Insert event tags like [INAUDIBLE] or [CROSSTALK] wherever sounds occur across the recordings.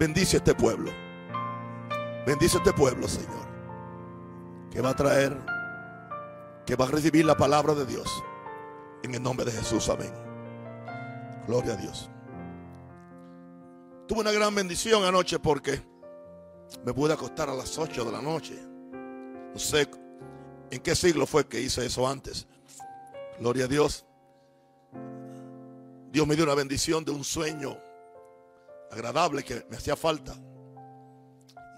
bendice este pueblo. Bendice este pueblo, Señor. Que va a traer, que va a recibir la palabra de Dios. En el nombre de Jesús, amén. Gloria a Dios. Tuve una gran bendición anoche porque me pude acostar a las 8 de la noche. No sé en qué siglo fue que hice eso antes. Gloria a Dios. Dios me dio una bendición de un sueño agradable que me hacía falta.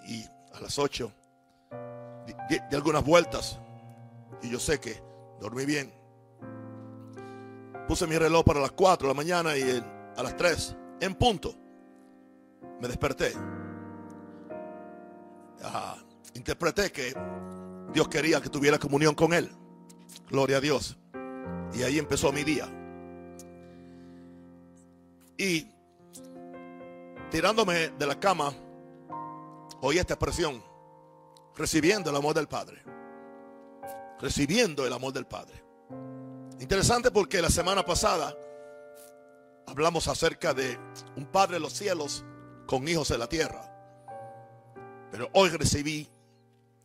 Y a las 8 di, algunas vueltas. Y yo sé que dormí bien. Puse mi reloj para las 4 de la mañana y a las 3, en punto, me desperté. Ah, interpreté que Dios quería que tuviera comunión con Él. Gloria a Dios. Y ahí empezó mi día. Y tirándome de la cama, oí esta expresión, recibiendo el amor del Padre. Recibiendo el amor del Padre. Interesante porque la semana pasada hablamos acerca de un Padre de los cielos con hijos de la tierra. Pero hoy recibí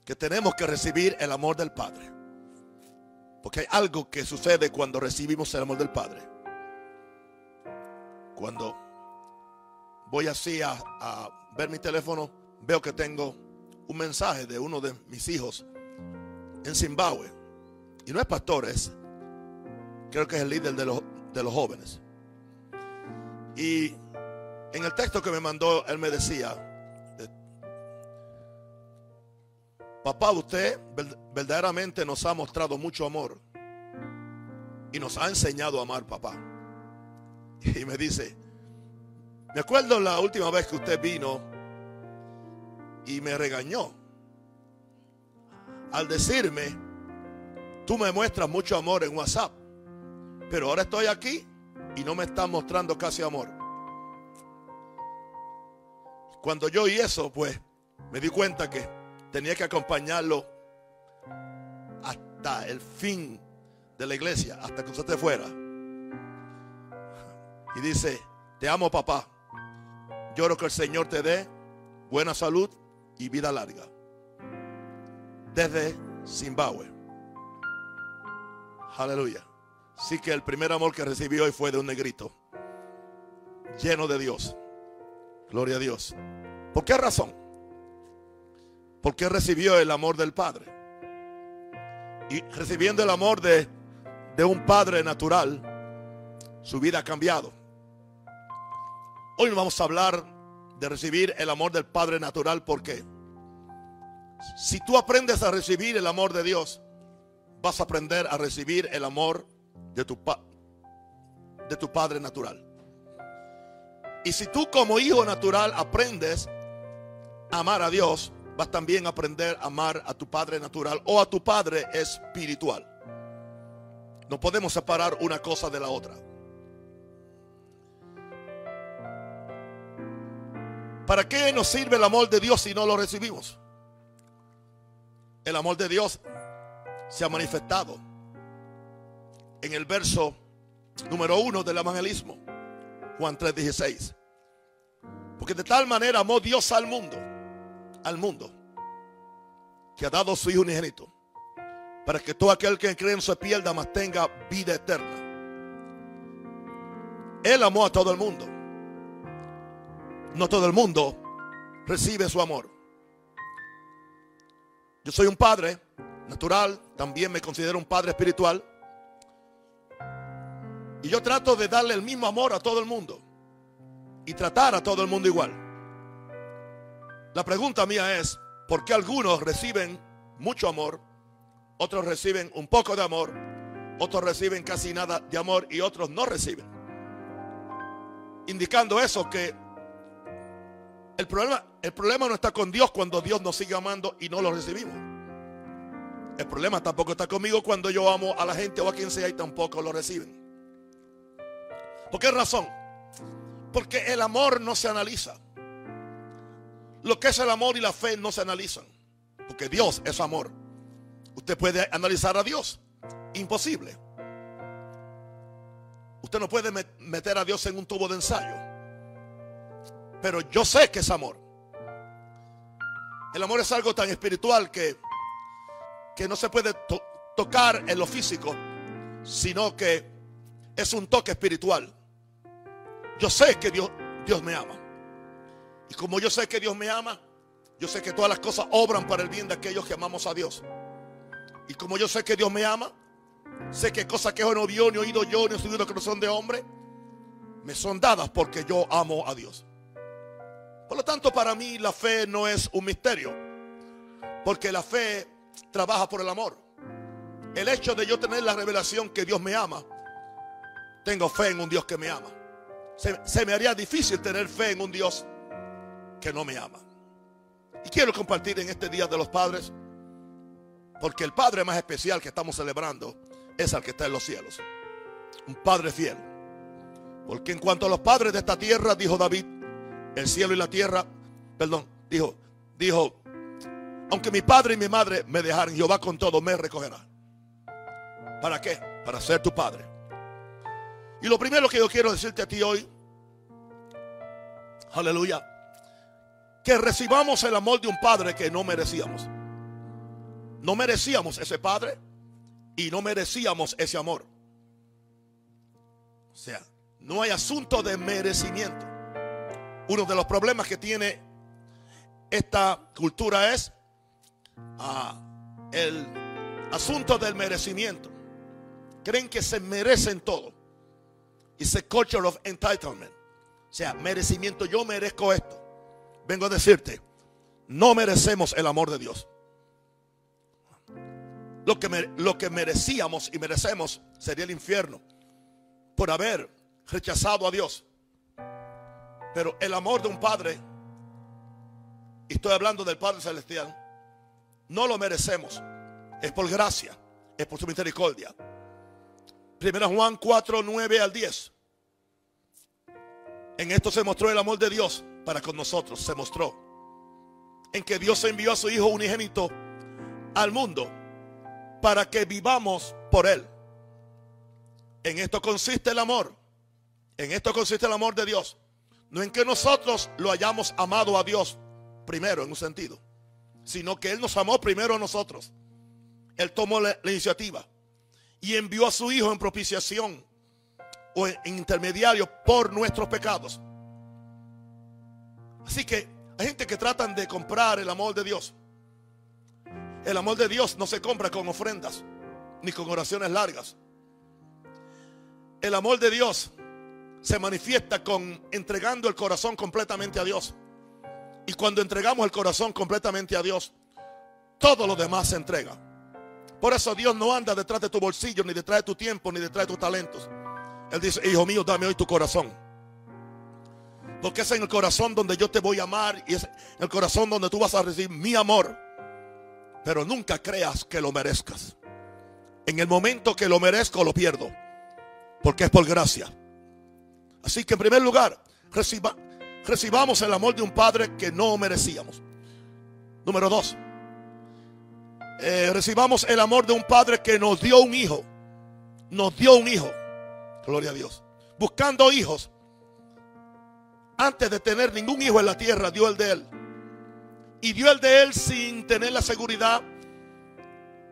que tenemos que recibir el amor del Padre. Porque hay algo que sucede cuando recibimos el amor del Padre. Cuando voy así a, ver mi teléfono, veo que tengo un mensaje de uno de mis hijos en Zimbabue. Y no es pastor, es, creo que es el líder de los, de los jóvenes. Y en el texto que me mandó, él me decía, eh, papá, usted ver- verdaderamente nos ha mostrado mucho amor y nos ha enseñado a amar, papá. [LAUGHS] Y me dice, me acuerdo la última vez que usted vino y me regañó al decirme, tú me muestras mucho amor en WhatsApp, pero ahora estoy aquí y no me estás mostrando casi amor. Cuando yo oí eso, pues me di cuenta que tenía que acompañarlo hasta el fin de la iglesia, hasta que usted fuera. Y dice, te amo papá. Lloro que el Señor te dé buena salud y vida larga. Desde Zimbabue. Aleluya. Sí que el primer amor que recibí hoy fue de un negrito. Lleno de Dios. Gloria a Dios. ¿Por qué razón? Porque recibió el amor del Padre. Y recibiendo el amor de, de un Padre natural, su vida ha cambiado. Hoy vamos a hablar de recibir el amor del Padre natural porque si tú aprendes a recibir el amor de Dios, vas a aprender a recibir el amor de tu, de tu Padre natural. Y si tú como hijo natural aprendes a amar a Dios, vas también a aprender a amar a tu Padre natural o a tu Padre espiritual. No podemos separar una cosa de la otra. ¿Para qué nos sirve el amor de Dios si no lo recibimos? El amor de Dios se ha manifestado en el verso número uno del evangelismo, Juan 3:16. Porque de tal manera amó Dios al mundo, al mundo, que ha dado su Hijo unigénito, para que todo aquel que cree en su pierda, mas tenga vida eterna. Él amó a todo el mundo. No todo el mundo recibe su amor. Yo soy un padre natural, también me considero un padre espiritual. Y yo trato de darle el mismo amor a todo el mundo. Y tratar a todo el mundo igual. La pregunta mía es, ¿por qué algunos reciben mucho amor? Otros reciben un poco de amor. Otros reciben casi nada de amor y otros no reciben. Indicando eso que el problema, el problema no está con Dios cuando Dios nos sigue amando y no lo recibimos. El problema tampoco está conmigo cuando yo amo a la gente o a quien sea y tampoco lo reciben. ¿Por qué razón? Porque el amor no se analiza. Lo que es el amor y la fe no se analizan. Porque Dios es amor. Usted puede analizar a Dios. Imposible. Usted no puede met- meter a Dios en un tubo de ensayo. Pero yo sé que es amor. El amor es algo tan espiritual que, que no se puede tocar en lo físico, sino que es un toque espiritual. Yo sé que Dios, Dios me ama. Y como yo sé que Dios me ama, yo sé que todas las cosas obran para el bien de aquellos que amamos a Dios. Y como yo sé que Dios me ama, sé que cosas que no vio, ni oído yo, ni subido que no son de hombre, me son dadas porque yo amo a Dios. Por lo tanto, para mí la fe no es un misterio, porque la fe trabaja por el amor. El hecho de yo tener la revelación que Dios me ama, tengo fe en un Dios que me ama. Se, me haría difícil tener fe en un Dios que no me ama. Y quiero compartir en este Día de los Padres, porque el Padre más especial que estamos celebrando es el que está en los cielos. Un Padre fiel. Porque en cuanto a los padres de esta tierra, dijo David, el cielo y la tierra, perdón, dijo, dijo, aunque mi padre y mi madre me dejaran, Jehová con todo me recogerá. ¿Para qué? Para ser tu padre. Y lo primero que yo quiero decirte a ti hoy, aleluya, que recibamos el amor de un padre que no merecíamos. No merecíamos ese padre y no merecíamos ese amor. O sea, no hay asunto de merecimiento. Uno de los problemas que tiene esta cultura es ah, el asunto del merecimiento. Creen que se merecen todo. It's a culture of entitlement. O sea, merecimiento, yo merezco esto vengo a decirte, no merecemos el amor de Dios. Lo que, lo que merecíamos y merecemos sería el infierno por haber rechazado a Dios. Pero el amor de un padre, y estoy hablando del Padre Celestial, no lo merecemos. Es por gracia, es por su misericordia. Primera Juan 4, 9 al 10. En esto se mostró el amor de Dios para con nosotros se mostró en que Dios envió a su Hijo unigénito al mundo para que vivamos por Él. En esto consiste el amor. En esto consiste el amor de Dios. No en que nosotros lo hayamos amado a Dios primero en un sentido, sino que Él nos amó primero a nosotros. Él tomó la, iniciativa y envió a su Hijo en propiciación o en intermediario por nuestros pecados Así que hay gente que tratan de comprar el amor de Dios. El amor de Dios no se compra con ofrendas ni con oraciones largas. El amor de Dios se manifiesta con entregando el corazón completamente a Dios. Y cuando entregamos el corazón completamente a Dios, todo lo demás se entrega. Por eso Dios no anda detrás de tu bolsillo, ni detrás de tu tiempo, ni detrás de tus talentos. Él dice, hijo mío, dame hoy tu corazón. Porque es en el corazón donde yo te voy a amar y es en el corazón donde tú vas a recibir mi amor. Pero nunca creas que lo merezcas. En el momento que lo merezco, lo pierdo. Porque es por gracia. Así que en primer lugar, recibamos el amor de un padre que no merecíamos. Número dos, eh, recibamos el amor de un padre que nos dio un hijo. Nos dio un hijo. Gloria a Dios. Buscando hijos antes de tener ningún hijo en la tierra, dio el de él. Y dio el de él sin tener la seguridad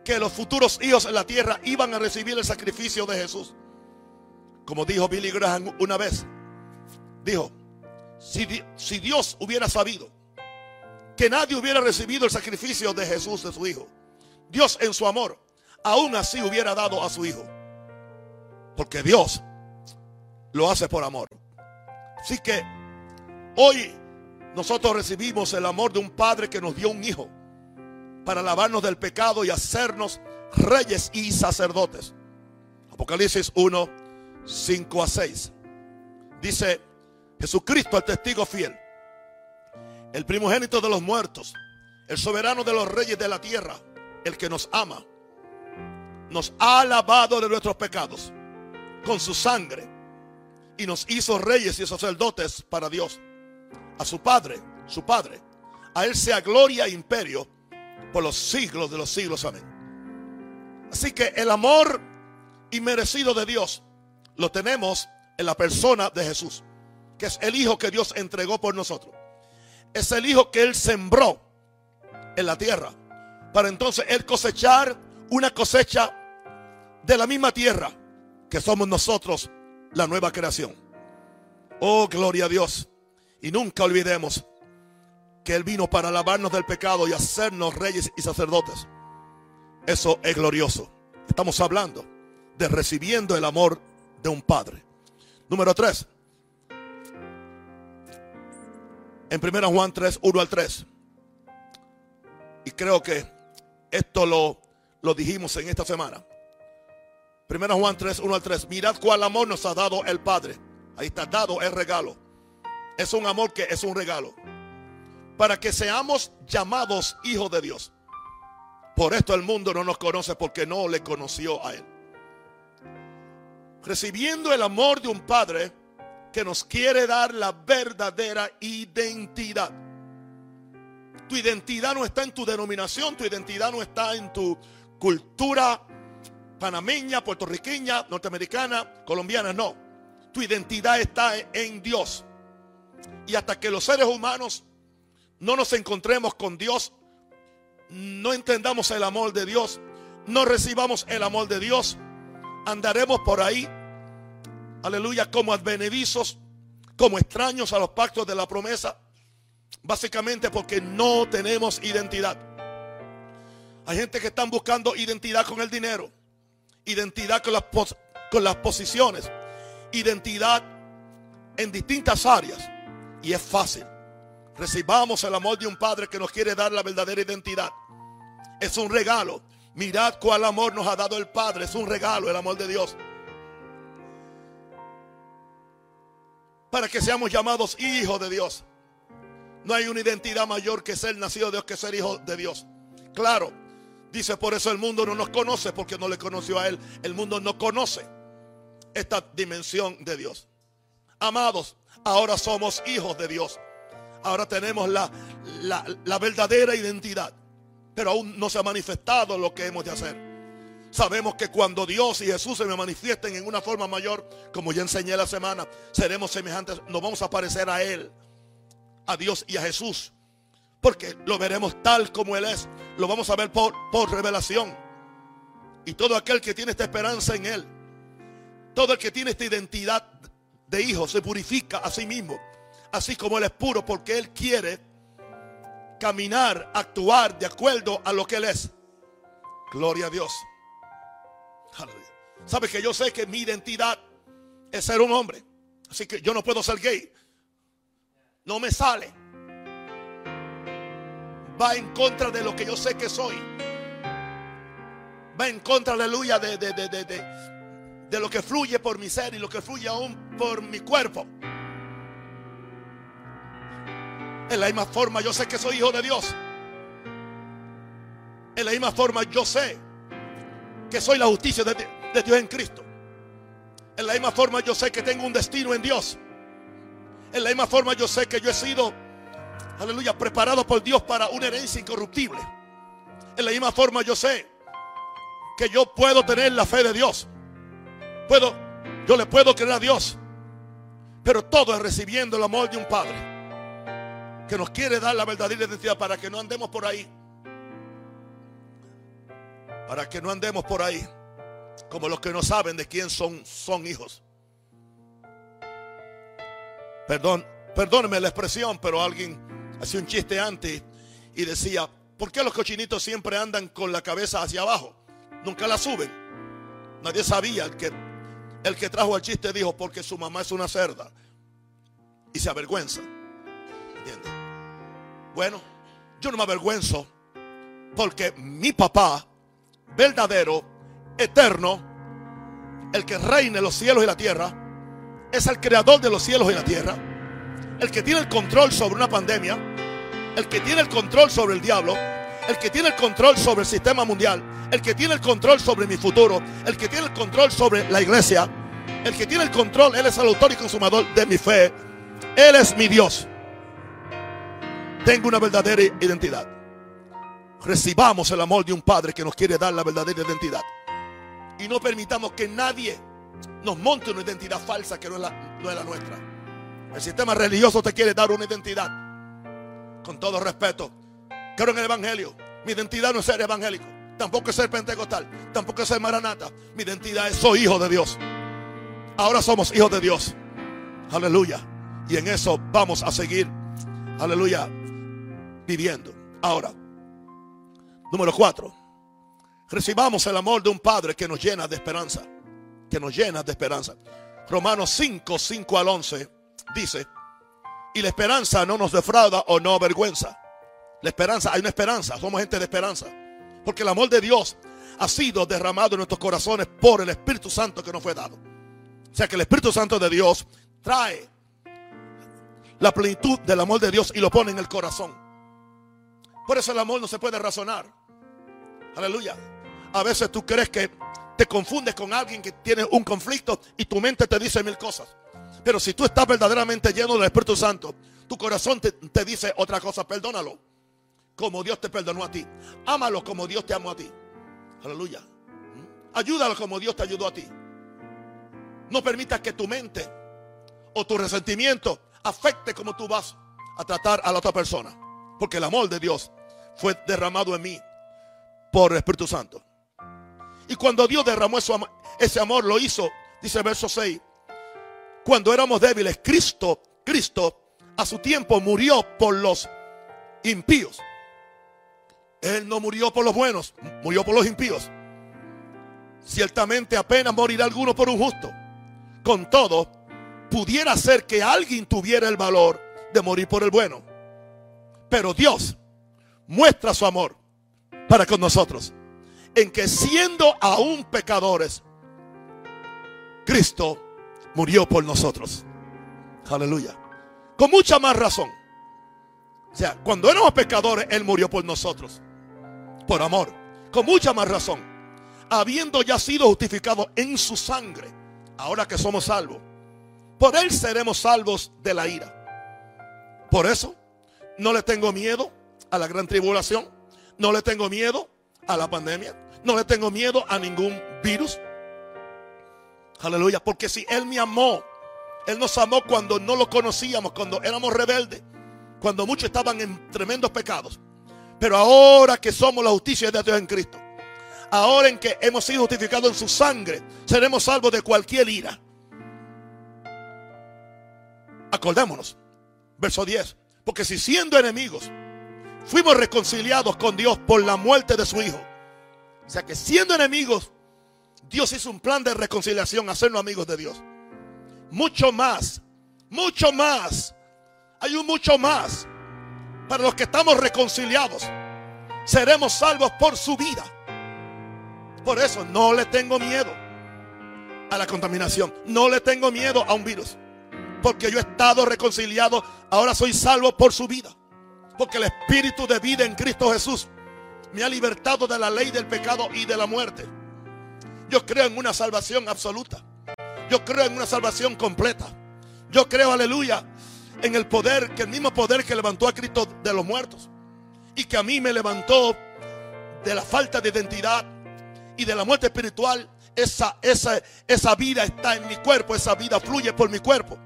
que los futuros hijos en la tierra iban a recibir el sacrificio de Jesús. Como dijo Billy Graham una vez, dijo, si, si Dios hubiera sabido que nadie hubiera recibido el sacrificio de Jesús, de su hijo, Dios en su amor, aún así hubiera dado a su hijo. Porque Dios lo hace por amor. Así que Hoy nosotros recibimos el amor de un Padre que nos dio un Hijo para lavarnos del pecado y hacernos reyes y sacerdotes. Apocalipsis 1, 5 a 6. Dice Jesucristo, el testigo fiel, el primogénito de los muertos, el soberano de los reyes de la tierra, el que nos ama, nos ha lavado de nuestros pecados con su sangre y nos hizo reyes y sacerdotes para Dios a su Padre, su Padre. A Él sea gloria e imperio por los siglos de los siglos. Amén. Así que el amor inmerecido de Dios lo tenemos en la persona de Jesús. que es el Hijo que Dios entregó por nosotros. Es el Hijo que Él sembró en la tierra. Para entonces Él cosechar una cosecha de la misma tierra que somos nosotros, la nueva creación. Oh, gloria a Dios. Y nunca olvidemos que Él vino para lavarnos del pecado y hacernos reyes y sacerdotes. Eso es glorioso. Estamos hablando de recibiendo el amor de un padre. Número 3. En 1 Juan 3, 1 al 3. Y creo que esto lo, lo dijimos en esta semana. 1 Juan 3, 1 al 3. Mirad cuál amor nos ha dado el Padre. Ahí está dado el regalo. Es un amor que es un regalo. Para que seamos llamados hijos de Dios. Por esto el mundo no nos conoce porque no le conoció a Él. Recibiendo el amor de un Padre que nos quiere dar la verdadera identidad. Tu identidad no está en tu denominación, tu identidad no está en tu cultura panameña, puertorriqueña, norteamericana, colombiana, no. Tu identidad está en Dios. Y hasta que los seres humanos no nos encontremos con Dios, no entendamos el amor de Dios, no recibamos el amor de Dios, andaremos por ahí, aleluya, como advenedizos, como extraños a los pactos de la promesa, básicamente porque no tenemos identidad. Hay gente que están buscando identidad con el dinero, identidad con las, con las posiciones, identidad en distintas áreas. Y es fácil. Recibamos el amor de un Padre que nos quiere dar la verdadera identidad. Es un regalo. Mirad cuál amor nos ha dado el Padre. Es un regalo el amor de Dios. Para que seamos llamados hijos de Dios. No hay una identidad mayor que ser nacido de Dios que ser hijo de Dios. Claro, dice por eso el mundo no nos conoce porque no le conoció a Él. El mundo no conoce esta dimensión de Dios. Amados, ahora somos hijos de Dios. Ahora tenemos la, la, verdadera identidad. Pero aún no se ha manifestado lo que hemos de hacer. Sabemos que cuando Dios y Jesús se me manifiesten en una forma mayor, como ya enseñé la semana, seremos semejantes, nos vamos a parecer a Él, a Dios y a Jesús. Porque lo veremos tal como Él es. Lo vamos a ver por, por revelación. Y todo aquel que tiene esta esperanza en Él, todo el que tiene esta identidad de hijo, se purifica a sí mismo así como Él es puro, porque Él quiere caminar, actuar de acuerdo a lo que Él es. Gloria a Dios. ¿Sabe que yo sé que mi identidad es ser un hombre? Así que yo no puedo ser gay. No me sale. Va en contra de lo que yo sé que soy. Va en contra, aleluya, de, de, de, de, lo que fluye por mi ser y lo que fluye aún por mi cuerpo. En la misma forma yo sé que soy hijo de Dios. En la misma forma yo sé que soy la justicia de, Dios en Cristo. En la misma forma yo sé que tengo un destino en Dios. En la misma forma yo sé que yo he sido, aleluya, preparado por Dios para una herencia incorruptible. En la misma forma yo sé que yo puedo tener la fe de Dios. Puedo, yo le puedo creer a Dios. Pero todo es recibiendo el amor de un Padre que nos quiere dar la verdadera identidad para que no andemos por ahí. Para que no andemos por ahí como los que no saben de quién son, son hijos. Perdón, perdóneme la expresión, pero alguien hacía un chiste antes y decía, ¿por qué los cochinitos siempre andan con la cabeza hacia abajo? Nunca la suben. Nadie sabía. Que, el que trajo el chiste dijo, porque su mamá es una cerda. Y se avergüenza. Bueno, yo no me avergüenzo porque mi papá, verdadero, eterno, el que reina los cielos y la tierra, es el creador de los cielos y la tierra, el que tiene el control sobre una pandemia, el que tiene el control sobre el diablo, el que tiene el control sobre el sistema mundial, el que tiene el control sobre mi futuro, el que tiene el control sobre la iglesia, el que tiene el control, Él es el autor y consumador de mi fe. Él es mi Dios tengo una verdadera identidad. Recibamos el amor de un Padre que nos quiere dar la verdadera identidad. Y no permitamos que nadie nos monte una identidad falsa que no es la, nuestra. El sistema religioso te quiere dar una identidad. Con todo respeto, creo en el Evangelio. Mi identidad no es ser evangélico, tampoco es ser pentecostal, tampoco es ser maranata. Mi identidad es soy hijo de Dios. Ahora somos hijos de Dios. Aleluya. Y en eso vamos a seguir, aleluya, viviendo. Ahora, número cuatro. Recibamos el amor de un Padre que nos llena de esperanza. Que nos llena de esperanza. Romanos 5, 5 al 11 dice, y la esperanza no nos defrauda o no avergüenza. La esperanza, hay una esperanza, somos gente de esperanza. Porque el amor de Dios ha sido derramado en nuestros corazones por el Espíritu Santo que nos fue dado. O sea que el Espíritu Santo de Dios trae la plenitud del amor de Dios y lo pone en el corazón. Por eso el amor no se puede razonar. Aleluya. A veces tú crees que te confundes con alguien que tiene un conflicto y tu mente te dice mil cosas. Pero si tú estás verdaderamente lleno del Espíritu Santo, tu corazón te, dice otra cosa, perdónalo. Como Dios te perdonó a ti. Ámalo como Dios te amó a ti. Aleluya. ¿Mm? Ayúdalo como Dios te ayudó a ti. No permitas que tu mente o tu resentimiento afecte como tú vas a tratar a la otra persona. Porque el amor de Dios fue derramado en mí por el Espíritu Santo. Y cuando Dios derramó ese amor, lo hizo, dice el verso 6, cuando éramos débiles, Cristo, Cristo a su tiempo murió por los impíos. Él no murió por los buenos, murió por los impíos. Ciertamente apenas morirá alguno por un justo. Con todo, pudiera ser que alguien tuviera el valor de morir por el bueno. Pero Dios muestra su amor para con nosotros. En que siendo aún pecadores, Cristo murió por nosotros. Aleluya. Con mucha más razón. O sea, cuando éramos pecadores, Él murió por nosotros. Por amor. Con mucha más razón. Habiendo ya sido justificados en su sangre ahora que somos salvos, por Él seremos salvos de la ira. Por eso, no le tengo miedo a la gran tribulación, no le tengo miedo a la pandemia, no le tengo miedo a ningún virus. Aleluya, porque si Él me amó, Él nos amó cuando no lo conocíamos, cuando éramos rebeldes, cuando muchos estaban en tremendos pecados. Pero ahora que somos la justicia de Dios en Cristo, ahora en que hemos sido justificados en su sangre, seremos salvos de cualquier ira. Acordémonos, verso 10. Porque si siendo enemigos, fuimos reconciliados con Dios por la muerte de su Hijo. O sea que siendo enemigos, Dios hizo un plan de reconciliación, hacernos amigos de Dios. Mucho más, mucho más. Hay un mucho más. Para los que estamos reconciliados, seremos salvos por su vida. Por eso no le tengo miedo a la contaminación. No le tengo miedo a un virus. Porque yo he estado reconciliado. Ahora soy salvo por su vida. Porque el espíritu de vida en Cristo Jesús me ha libertado de la ley del pecado y de la muerte. Yo creo en una salvación absoluta. Yo creo en una salvación completa. Yo creo, aleluya, en el poder, que el mismo poder que levantó a Cristo de los muertos. Y que a mí me levantó de la falta de identidad y de la muerte espiritual, esa, esa, esa vida está en mi cuerpo, esa vida fluye por mi cuerpo.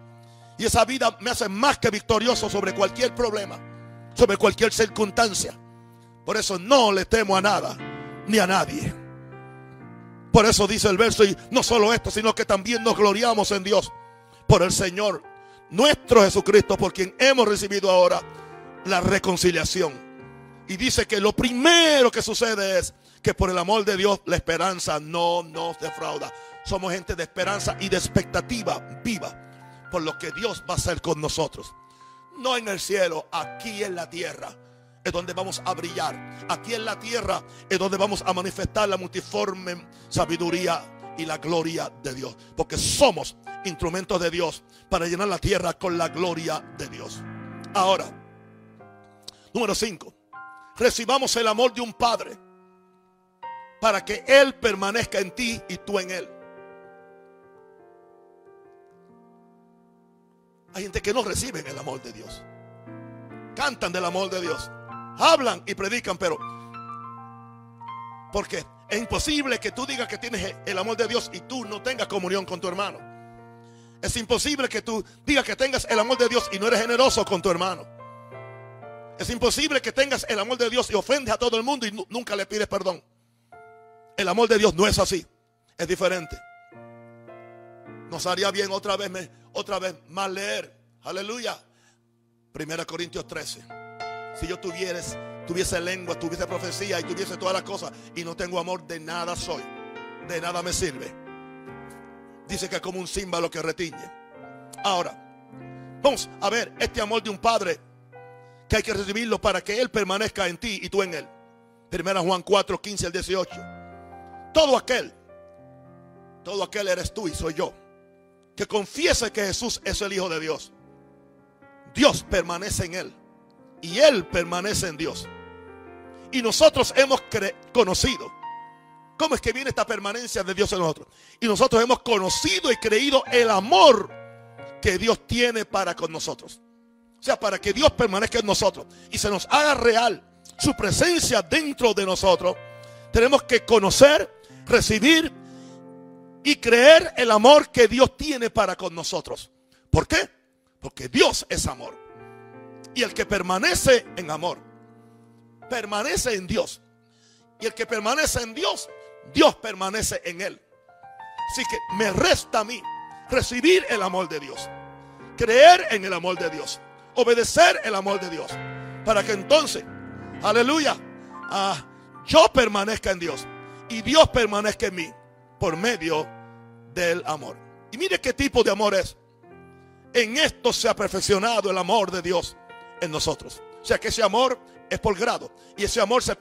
Y esa vida me hace más que victorioso sobre cualquier problema, sobre cualquier circunstancia. Por eso no le temo a nada, ni a nadie. Por eso dice el verso, y no solo esto, sino que también nos gloriamos en Dios, por el Señor, nuestro Jesucristo, por quien hemos recibido ahora la reconciliación. Y dice que lo primero que sucede es que por el amor de Dios la esperanza no nos defrauda. Somos gente de esperanza y de expectativa viva por lo que Dios va a hacer con nosotros. No en el cielo, aquí en la tierra donde vamos a brillar. Aquí en la tierra es donde vamos a manifestar la multiforme sabiduría y la gloria de Dios. Porque somos instrumentos de Dios para llenar la tierra con la gloria de Dios. Ahora, número 5. Recibamos el amor de un padre para que Él permanezca en ti y tú en Él. Hay gente que no recibe el amor de Dios. Cantan del amor de Dios. Hablan y predican, pero porque es imposible que tú digas que tienes el amor de Dios y tú no tengas comunión con tu hermano. Es imposible que tú digas que tengas el amor de Dios y no eres generoso con tu hermano. Es imposible que tengas el amor de Dios y ofendes a todo el mundo y nunca le pides perdón. El amor de Dios no es así. Es diferente. Nos haría bien otra vez, otra vez más leer. Aleluya. Primera Corintios 13. Si yo tuvieras, tuviese lengua, tuviese profecía y tuviese todas las cosas y no tengo amor, de nada soy. De nada me sirve. Dice que es como un símbolo que retiñe. Ahora, vamos a ver este amor de un padre que hay que recibirlo para que Él permanezca en ti y tú en Él. Primera Juan 4, 15 al 18. Todo aquel, todo aquel eres tú y soy yo, que confiese que Jesús es el Hijo de Dios. Dios permanece en Él y Él permanece en Dios. Y nosotros hemos conocido. ¿Cómo es que viene esta permanencia de Dios en nosotros? Y nosotros hemos conocido y creído el amor que Dios tiene para con nosotros. O sea, para que Dios permanezca en nosotros y se nos haga real su presencia dentro de nosotros, tenemos que conocer, recibir y creer el amor que Dios tiene para con nosotros. ¿Por qué? Porque Dios es amor. Y el que permanece en amor, permanece en Dios. Y el que permanece en Dios, Dios permanece en él. Así que me resta a mí recibir el amor de Dios. Creer en el amor de Dios obedecer el amor de Dios. Para que entonces, aleluya, ah, yo permanezca en Dios y Dios permanezca en mí por medio del amor. Y mire qué tipo de amor es. En esto se ha perfeccionado el amor de Dios en nosotros. O sea que ese amor es por grado y ese amor se,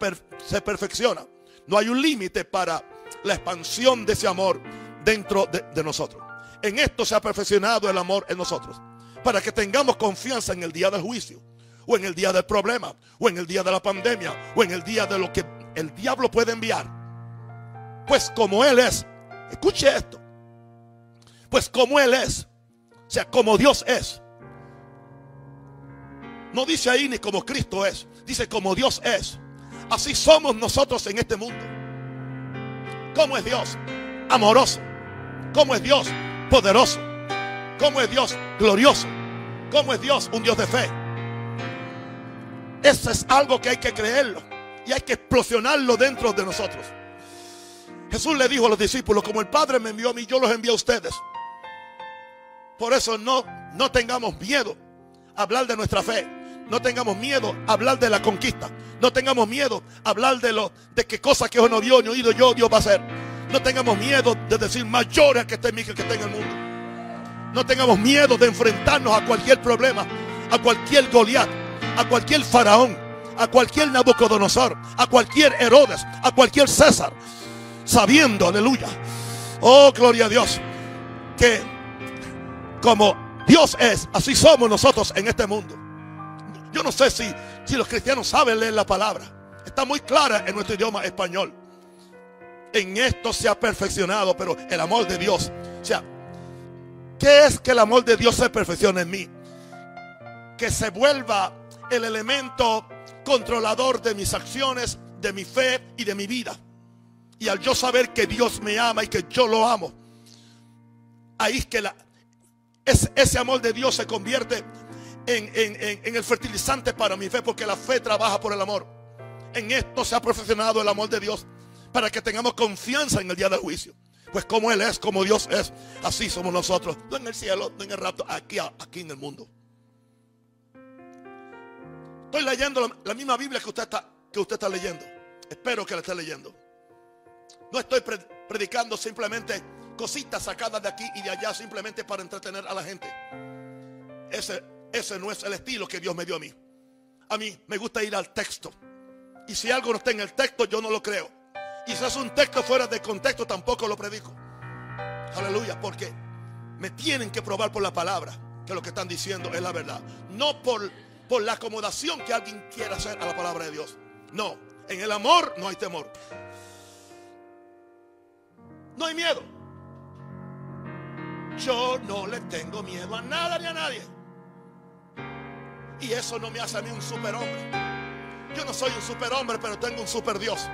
se perfecciona. No hay un límite para la expansión de ese amor dentro de nosotros. En esto se ha perfeccionado el amor en nosotros para que tengamos confianza en el día del juicio, o en el día del problema, o en el día de la pandemia, o en el día de lo que el diablo puede enviar. Pues como Él es, escuche esto, pues como Él es, o sea, como Dios es. No dice ahí ni como Cristo es, dice como Dios es. Así somos nosotros en este mundo. ¿Cómo es Dios? Amoroso. ¿Cómo es Dios? Poderoso. ¿Cómo es Dios? Glorioso. ¿Cómo es Dios? Un Dios de fe. Eso es algo que hay que creerlo. Y hay que explosionarlo dentro de nosotros. Jesús le dijo a los discípulos, como el Padre me envió a mí, yo los envío a ustedes. Por eso no, no tengamos miedo a hablar de nuestra fe. No tengamos miedo a hablar de la conquista. No tengamos miedo a hablar de lo de qué cosas que no vio ni oído yo, Dios va a hacer. No tengamos miedo de decir mayor que esté mí que esté en el mundo. No tengamos miedo de enfrentarnos a cualquier problema, a cualquier Goliat, a cualquier faraón, a cualquier Nabucodonosor, a cualquier Herodes, a cualquier César, sabiendo, aleluya. Oh, gloria a Dios, que como Dios es, así somos nosotros en este mundo. Yo no sé si, si los cristianos saben leer la palabra. Está muy clara en nuestro idioma español. En esto se ha perfeccionado, pero el amor de Dios. O sea, ¿Qué es que el amor de Dios se perfeccione en mí? Que se vuelva el elemento controlador de mis acciones, de mi fe y de mi vida. Y al yo saber que Dios me ama y que yo lo amo, ahí es que la, ese amor de Dios se convierte en, el fertilizante para mi fe, porque la fe trabaja por el amor. En esto se ha perfeccionado el amor de Dios para que tengamos confianza en el día del juicio. Pues como Él es, como Dios es, así somos nosotros. No en el cielo, no en el rapto, aquí, aquí en el mundo. Estoy leyendo la, misma Biblia que usted, está, que usted está leyendo. Espero que la esté leyendo. No estoy predicando simplemente cositas sacadas de aquí y de allá simplemente para entretener a la gente. Ese, ese no es el estilo que Dios me dio a mí. A mí me gusta ir al texto. Y si algo no está en el texto, yo no lo creo. Quizás un texto fuera de contexto tampoco lo predico. Aleluya, porque me tienen que probar por la palabra que lo que están diciendo es la verdad. No por, por la acomodación que alguien quiera hacer a la palabra de Dios. No, en el amor no hay temor. No hay miedo. Yo no le tengo miedo a nada ni a nadie. Y eso no me hace a mí un superhombre. Yo no soy un superhombre, pero tengo un super Dios.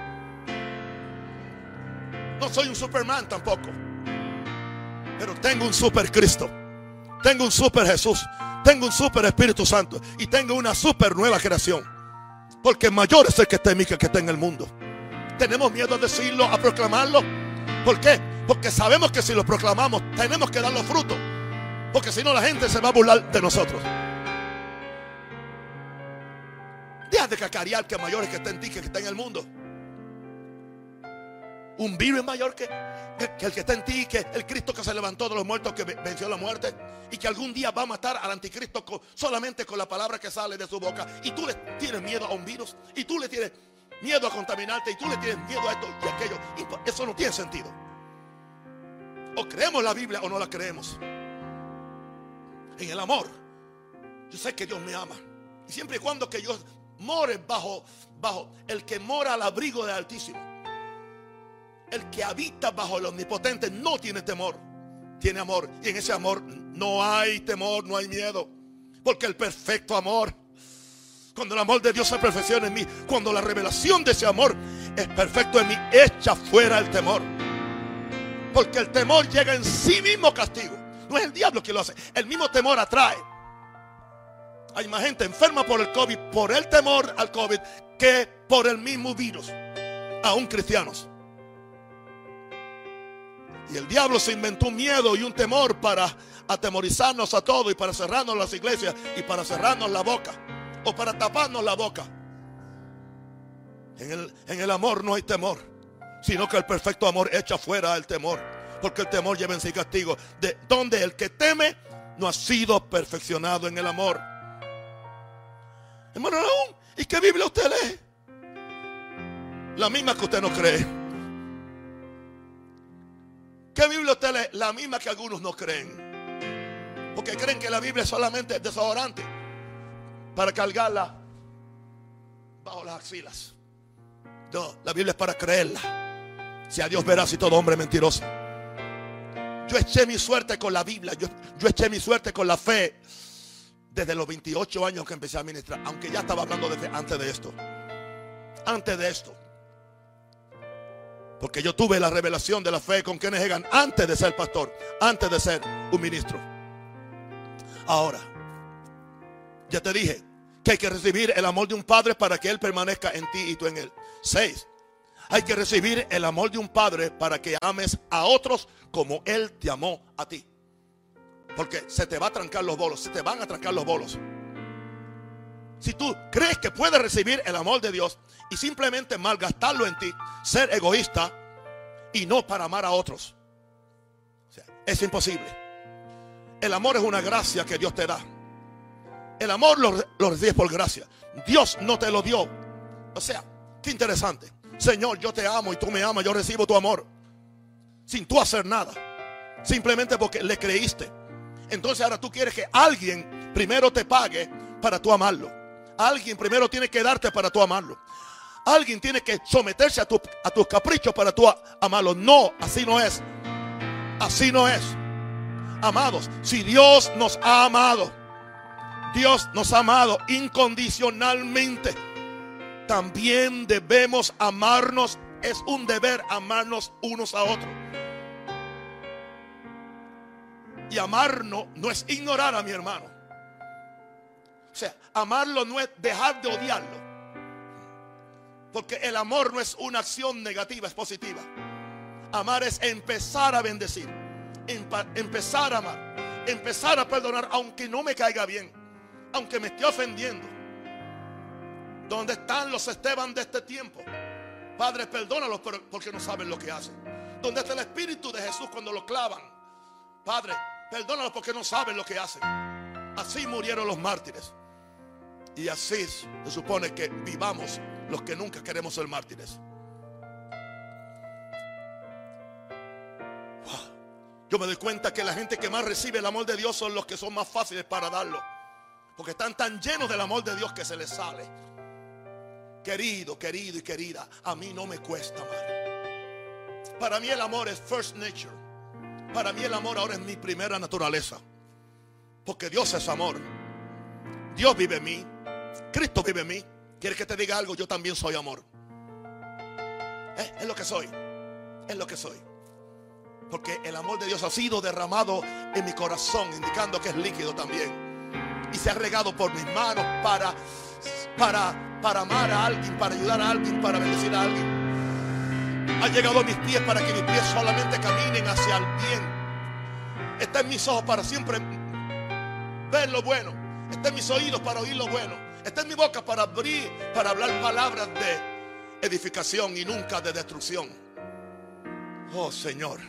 No soy un Superman tampoco. Pero tengo un super Cristo. tengo un super Jesús, tengo un super Espíritu Santo y tengo una super nueva creación. Porque mayor es el que está en mí que el que está en el mundo. Tenemos miedo a decirlo, a proclamarlo. ¿Por qué? Porque sabemos que si lo proclamamos tenemos que dar los frutos. Porque si no la gente se va a burlar de nosotros. Deja de cacarear que mayor es que está en ti que que está en el mundo. Un virus es mayor que, el que está en ti, que el Cristo que se levantó de los muertos, que venció la muerte y que algún día va a matar al anticristo solamente con la palabra que sale de su boca. Y tú le tienes miedo a un virus y tú le tienes miedo a contaminarte y tú le tienes miedo a esto y aquello. eso no tiene sentido. O creemos la Biblia o no la creemos. En el amor, yo sé que Dios me ama. Y siempre y cuando que yo more bajo, bajo el que mora al abrigo del Altísimo el que habita bajo el omnipotente no tiene temor, tiene amor. Y en ese amor no hay temor, no hay miedo. Porque el perfecto amor, cuando el amor de Dios se perfecciona en mí, cuando la revelación de ese amor es perfecto en mí, echa fuera el temor. Porque el temor llega en sí mismo castigo. No es el diablo que lo hace. El mismo temor atrae. Hay más gente enferma por el COVID, por el temor al COVID, que por el mismo virus. Aún cristianos. Y el diablo se inventó un miedo y un temor para atemorizarnos a todos y para cerrarnos las iglesias y para cerrarnos la boca o para taparnos la boca. En el, en el amor no hay temor, sino que el perfecto amor echa fuera el temor, porque el temor lleva en sí castigo. De donde el que teme no ha sido perfeccionado en el amor. Hermano, ¿y qué Biblia usted lee? La misma que usted no cree. ¿Qué Biblia usted lee? La misma que algunos no creen. Porque creen que la Biblia es solamente desodorante para cargarla bajo las axilas. No, la Biblia es para creerla. Si a Dios verás y todo hombre mentiroso. Yo eché mi suerte con la Biblia. Yo, yo eché mi suerte con la fe desde los 28 años que empecé a ministrar. Aunque ya estaba hablando de fe antes de esto. Antes de esto. Porque yo tuve la revelación de la fe con Kenneth Hagan antes de ser pastor, antes de ser un ministro. Ahora, ya te dije que hay que recibir el amor de un padre para que él permanezca en ti y tú en él. Seis, hay que recibir el amor de un padre para que ames a otros como él te amó a ti. Porque se te va a trancar los bolos, se te van a trancar los bolos. Si tú crees que puedes recibir el amor de Dios y simplemente malgastarlo en ti, ser egoísta y no para amar a otros, es imposible. El amor es una gracia que Dios te da. El amor lo, lo recibes por gracia. Dios no te lo dio. O sea, qué interesante. Señor, yo te amo y tú me amas, yo recibo tu amor. Sin tú hacer nada. Simplemente porque le creíste. Entonces ahora tú quieres que alguien primero te pague para tú amarlo. Alguien primero tiene que darte para tú amarlo. Alguien tiene que someterse a, a tus caprichos para tú amarlo. No, así no es. Así no es. Amados, si Dios nos ha amado, Dios nos ha amado incondicionalmente, también debemos amarnos. Es un deber amarnos unos a otros. Y amarnos no es ignorar a mi hermano. O sea, amarlo no es dejar de odiarlo. Porque el amor no es una acción negativa, es positiva. Amar es empezar a bendecir, empezar a amar, empezar a perdonar, aunque no me caiga bien, aunque me esté ofendiendo. ¿Dónde están los Esteban de este tiempo? Padre, perdónalos porque no saben lo que hacen. ¿Dónde está el Espíritu de Jesús cuando lo clavan? Padre, perdónalos porque no saben lo que hacen. Así murieron los mártires. Y así se supone que vivamos los que nunca queremos ser mártires. Yo me doy cuenta que la gente que más recibe el amor de Dios son los que son más fáciles para darlo. Porque están tan llenos del amor de Dios que se les sale. Querido, querido y querida, a mí no me cuesta amar. Para mí el amor es first nature. Para mí el amor ahora es mi primera naturaleza. Porque Dios es amor. Dios vive en mí. Cristo vive en mí. Quiere que te diga algo, yo también soy amor. Eh, es lo que soy. Es lo que soy. Porque el amor de Dios ha sido derramado en mi corazón, indicando que es líquido también. Y se ha regado por mis manos para, para, para amar a alguien, para ayudar a alguien, para bendecir a alguien. Ha llegado a mis pies para que mis pies solamente caminen hacia el bien. Está en mis ojos para siempre ver lo bueno. Está en mis oídos para oír lo bueno. Está en mi boca para abrir, para hablar palabras de edificación y nunca de destrucción. Oh Señor,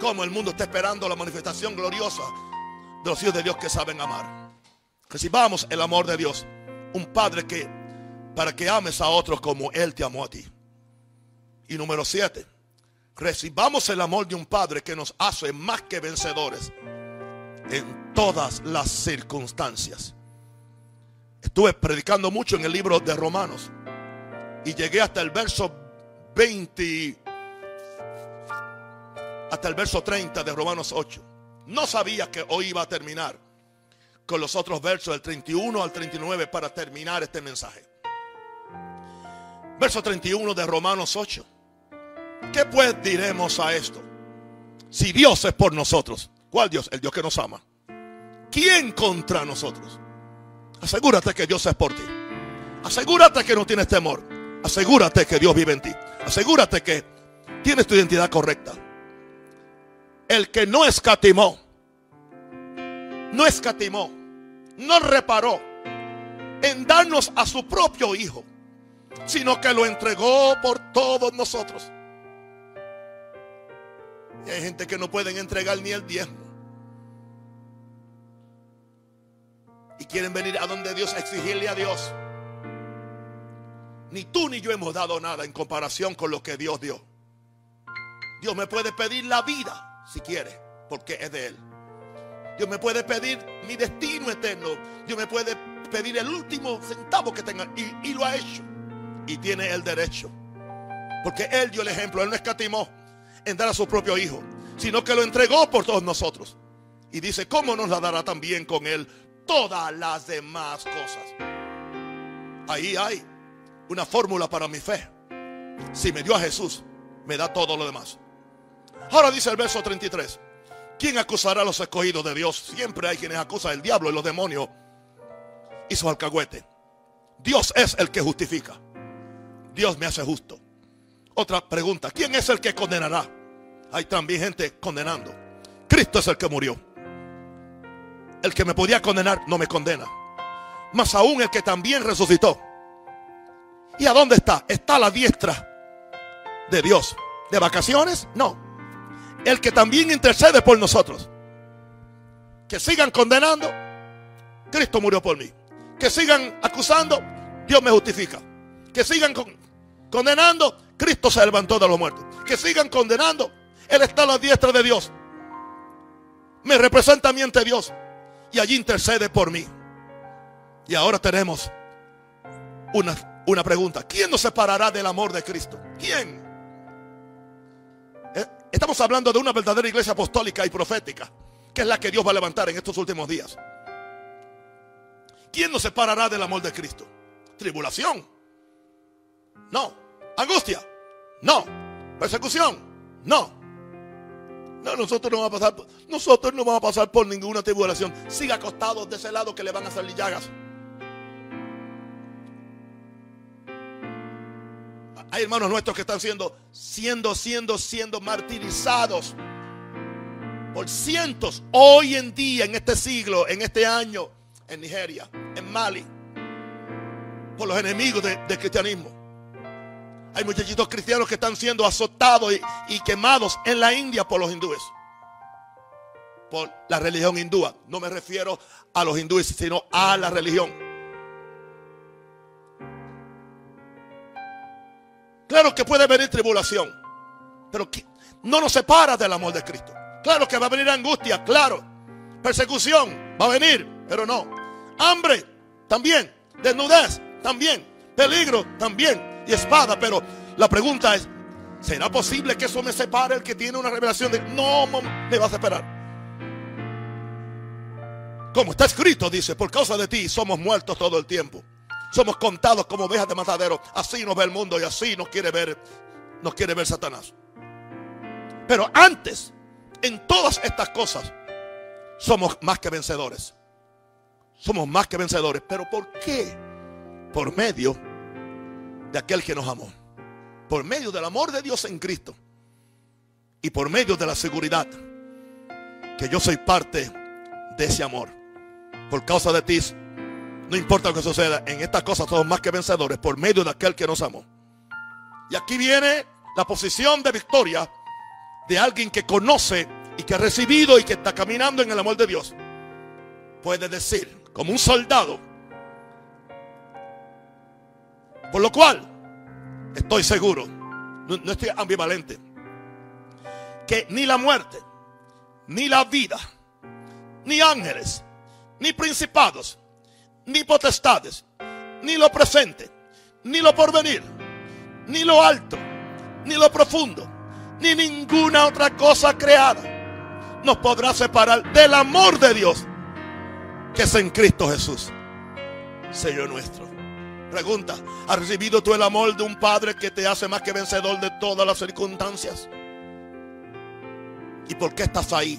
como el mundo está esperando la manifestación gloriosa de los hijos de Dios que saben amar. Recibamos el amor de Dios. Un Padre que, para que ames a otros como Él te amó a ti. Y número siete, recibamos el amor de un Padre que nos hace más que vencedores en todas las circunstancias. Estuve predicando mucho en el libro de Romanos y llegué hasta el verso 20 hasta el verso 30 de Romanos 8. No sabía que hoy iba a terminar con los otros versos del 31 al 39 para terminar este mensaje. Verso 31 de Romanos 8. ¿Qué pues diremos a esto? Si Dios es por nosotros, ¿cuál Dios? El Dios que nos ama. ¿Quién contra nosotros? Asegúrate que Dios es por ti. Asegúrate que no tienes temor. Asegúrate que Dios vive en ti. Asegúrate que tienes tu identidad correcta el que no escatimó, no escatimó, no reparó en darnos a su propio Hijo, sino que lo entregó por todos nosotros. Y hay gente que no pueden entregar ni el diezmo. Y quieren venir a donde Dios a exigirle a Dios. Ni tú ni yo hemos dado nada en comparación con lo que Dios dio. Dios me puede pedir la vida si quiere, porque es de Él. Dios me puede pedir mi destino eterno. Dios me puede pedir el último centavo que tenga. Y, lo ha hecho. Y tiene el derecho. Porque Él dio el ejemplo. Él no escatimó en dar a su propio Hijo. Sino que lo entregó por todos nosotros. Y dice, ¿cómo nos la dará también con Él todas las demás cosas? Ahí hay una fórmula para mi fe. Si me dio a Jesús, me da todo lo demás. Ahora dice el verso 33. ¿Quién acusará a los escogidos de Dios? Siempre hay quienes acusan el diablo y los demonios y sus alcahuetes. Dios es el que justifica. Dios me hace justo. Otra pregunta. ¿Quién es el que condenará? Hay también gente condenando. Cristo es el que murió. El que me podía condenar no me condena. Más aún el que también resucitó. ¿Y a dónde está? Está la diestra de Dios. ¿De vacaciones? No el que también intercede por nosotros. Que sigan condenando, Cristo murió por mí. Que sigan acusando, Dios me justifica. Que sigan condenando, Cristo se levantó de los muertos. Que sigan condenando, Él está a la diestra de Dios. Me representa a ante Dios. Y allí intercede por mí. Y ahora tenemos una, una pregunta. ¿Quién nos separará del amor de Cristo? ¿Quién? Estamos hablando de una verdadera iglesia apostólica y profética, que es la que Dios va a levantar en estos últimos días. ¿Quién nos separará del amor de Cristo? Tribulación. No. Angustia. No. Persecución. No. No, nosotros no vamos a pasar, nosotros no vamos a pasar por ninguna tribulación. Siga acostados de ese lado que le van a salir llagas. Hay hermanos nuestros que están siendo, siendo, siendo, siendo martirizados por cientos hoy en día, en este siglo, en este año, en Nigeria, en Mali, por los enemigos del cristianismo. Hay muchachitos cristianos que están siendo azotados y, y, quemados en la India por los hindúes. Por la religión hindúa. No me refiero a los hindúes, sino a la religión. Claro que puede venir tribulación, pero no nos separa del amor de Cristo. Claro que va a venir angustia, claro. Persecución va a venir, pero no. Hambre también. Desnudez también. Peligro también. Y espada, pero la pregunta es, ¿será posible que eso me separe el que tiene una revelación de no me va a separar? Como está escrito, dice, por causa de ti somos muertos todo el tiempo. Somos contados como ovejas de matadero. Así nos ve el mundo y así nos quiere ver, nos quiere ver Satanás. Pero antes, en todas estas cosas, somos más que vencedores. Somos más que vencedores. ¿Pero por qué? Por medio de aquel que nos amó. Por medio del amor de Dios en Cristo. Y por medio de la seguridad que yo soy parte de ese amor. Por causa de ti, no importa lo que suceda, en estas cosas somos más que vencedores por medio de aquel que nos amó. Y aquí viene la posición de victoria de alguien que conoce y que ha recibido y que está caminando en el amor de Dios. Puede decir, como un soldado, por lo cual estoy seguro, no, estoy ambivalente, que ni la muerte, ni la vida, ni ángeles, ni principados, ni potestades, ni lo presente, ni lo porvenir, ni lo alto, ni lo profundo, ni ninguna otra cosa creada nos podrá separar del amor de Dios que es en Cristo Jesús, Señor nuestro. Pregunta, ¿has recibido tú el amor de un Padre que te hace más que vencedor de todas las circunstancias? ¿Y por qué estás ahí?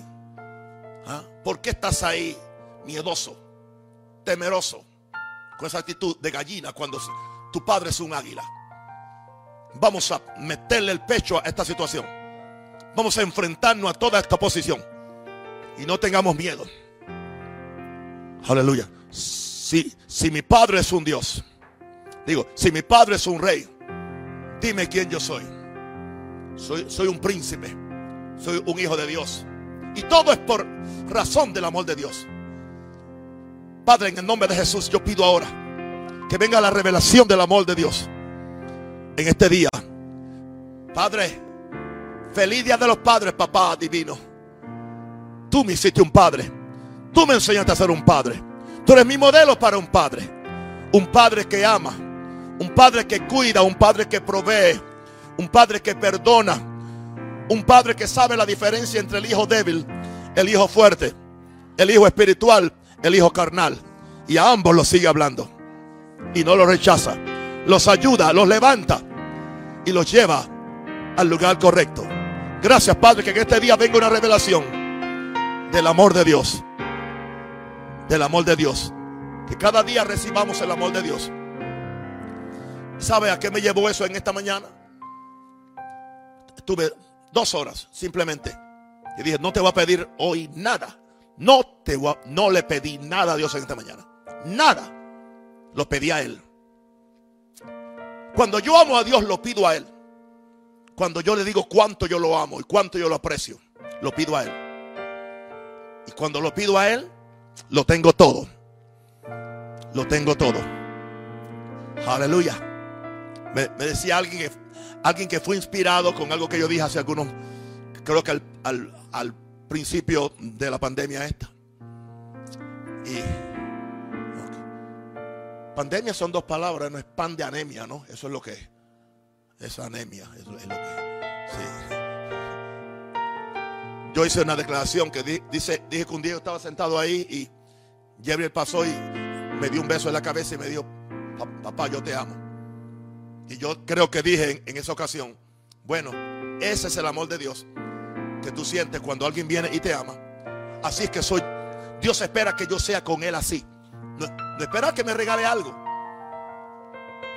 ¿Ah? ¿Por qué estás ahí miedoso, temeroso, con esa actitud de gallina cuando tu padre es un águila? Vamos a meterle el pecho a esta situación. Vamos a enfrentarnos a toda esta posición. Y no tengamos miedo. Aleluya. Si, si mi padre es un Dios, digo, si mi padre es un rey, dime quién yo soy. Soy, soy un príncipe. Soy un hijo de Dios. Y todo es por razón del amor de Dios. Padre, en el nombre de Jesús, yo pido ahora que venga la revelación del amor de Dios en este día. Padre, feliz día de los padres, papá divino. Tú me hiciste un padre. Tú me enseñaste a ser un padre. Tú eres mi modelo para un padre. Un padre que ama. Un padre que cuida. Un padre que provee. Un padre que perdona. Un padre que sabe la diferencia entre el hijo débil, el hijo fuerte, el hijo espiritual, el hijo carnal. Y a ambos los sigue hablando. Y no los rechaza. Los ayuda, los levanta. Y los lleva al lugar correcto. Gracias Padre que en este día venga una revelación del amor de Dios del amor de Dios. Que cada día recibamos el amor de Dios. ¿Sabe a qué me llevó eso en esta mañana? Estuve dos horas simplemente. Y dije, no te voy a pedir hoy nada. No, te no le pedí nada a Dios en esta mañana. Nada. Lo pedí a Él. Cuando yo amo a Dios, lo pido a Él. Cuando yo le digo cuánto yo lo amo y cuánto yo lo aprecio, lo pido a Él. Y cuando lo pido a Él, lo tengo todo. Lo tengo todo. Aleluya. Me, decía alguien que, alguien que fue inspirado con algo que yo dije hace algunos, creo que al, principio de la pandemia esta. Y pandemia son dos palabras, no es pan de anemia, ¿no? Eso es lo que es. Es anemia, eso es lo que sí. Yo hice una declaración que dice, dije que un día yo estaba sentado ahí y Gabriel pasó y me dio un beso en la cabeza y me dijo, papá, yo te amo. Y yo creo que dije en, esa ocasión, bueno, ese es el amor de Dios que tú sientes cuando alguien viene y te ama. Así es que soy, Dios espera que yo sea con él así. No, esperar que me regale algo.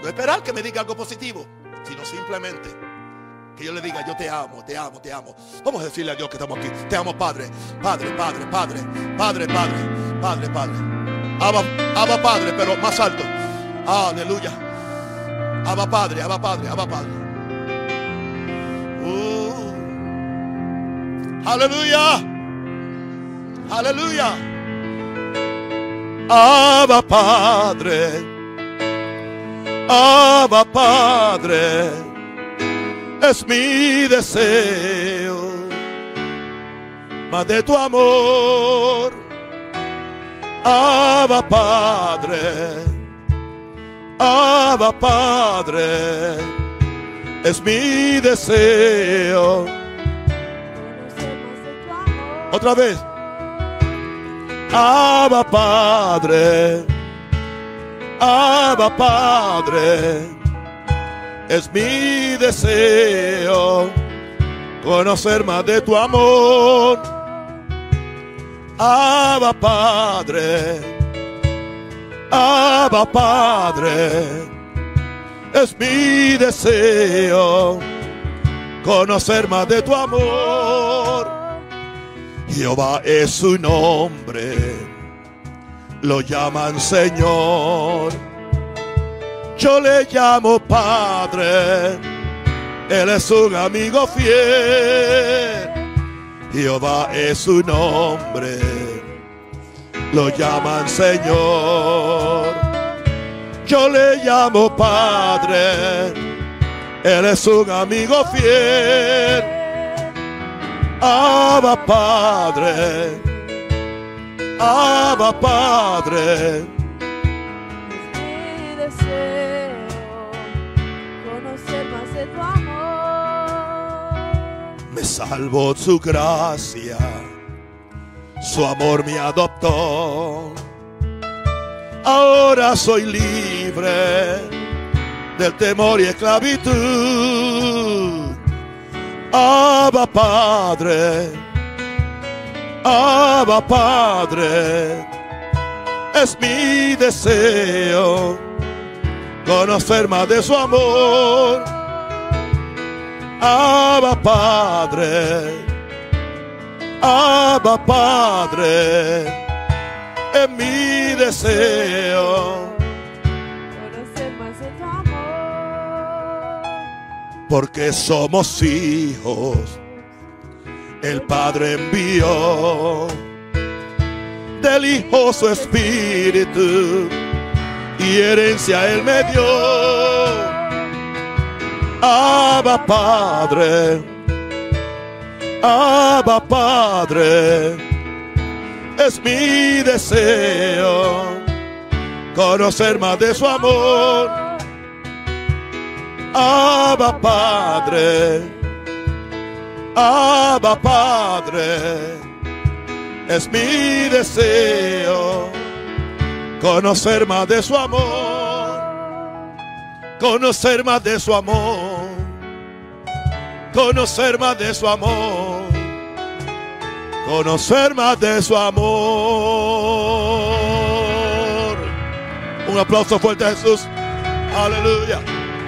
No esperar que me diga algo positivo, sino simplemente que yo le diga, yo te amo, te amo, te amo. Vamos a decirle a Dios que estamos aquí. Te amo, Padre. Padre, Padre, Padre. Padre, Padre. Padre, Padre. Abba, Padre, pero más alto. Aleluya. Abba Padre, Abba Padre, Abba Padre. Uh. Aleluya. Aleluya. Abba Padre. Abba Padre es mi deseo, más de tu amor, Abba Padre, Abba Padre, es mi deseo. Otra vez. Abba Padre, Abba Padre es mi deseo conocer más de tu amor. Abba Padre, Abba Padre, es mi deseo conocer más de tu amor. Jehová es su nombre, lo llaman Señor. Yo le llamo Padre, Él es un amigo fiel. Jehová es su nombre, lo llaman Señor. Yo le llamo Padre, Él es un amigo fiel. Abba Padre, Abba Padre. mi deseo conocer más de tu amor. Me salvó su gracia, su amor me adoptó. Ahora soy libre del temor y esclavitud. Abba Padre, Abba Padre, es mi deseo conocer más de su amor. Abba Padre, Abba Padre, es mi deseo. Conocer más de tu amor. porque somos hijos. El Padre envió del Hijo su Espíritu y herencia Él me dio. Abba Padre, Abba Padre, es mi deseo conocer más de su amor. Abba Padre, Abba Padre, es mi deseo conocer más de su amor, conocer más de su amor, conocer más de su amor, conocer más de su amor. Un aplauso fuerte a Jesús. Aleluya.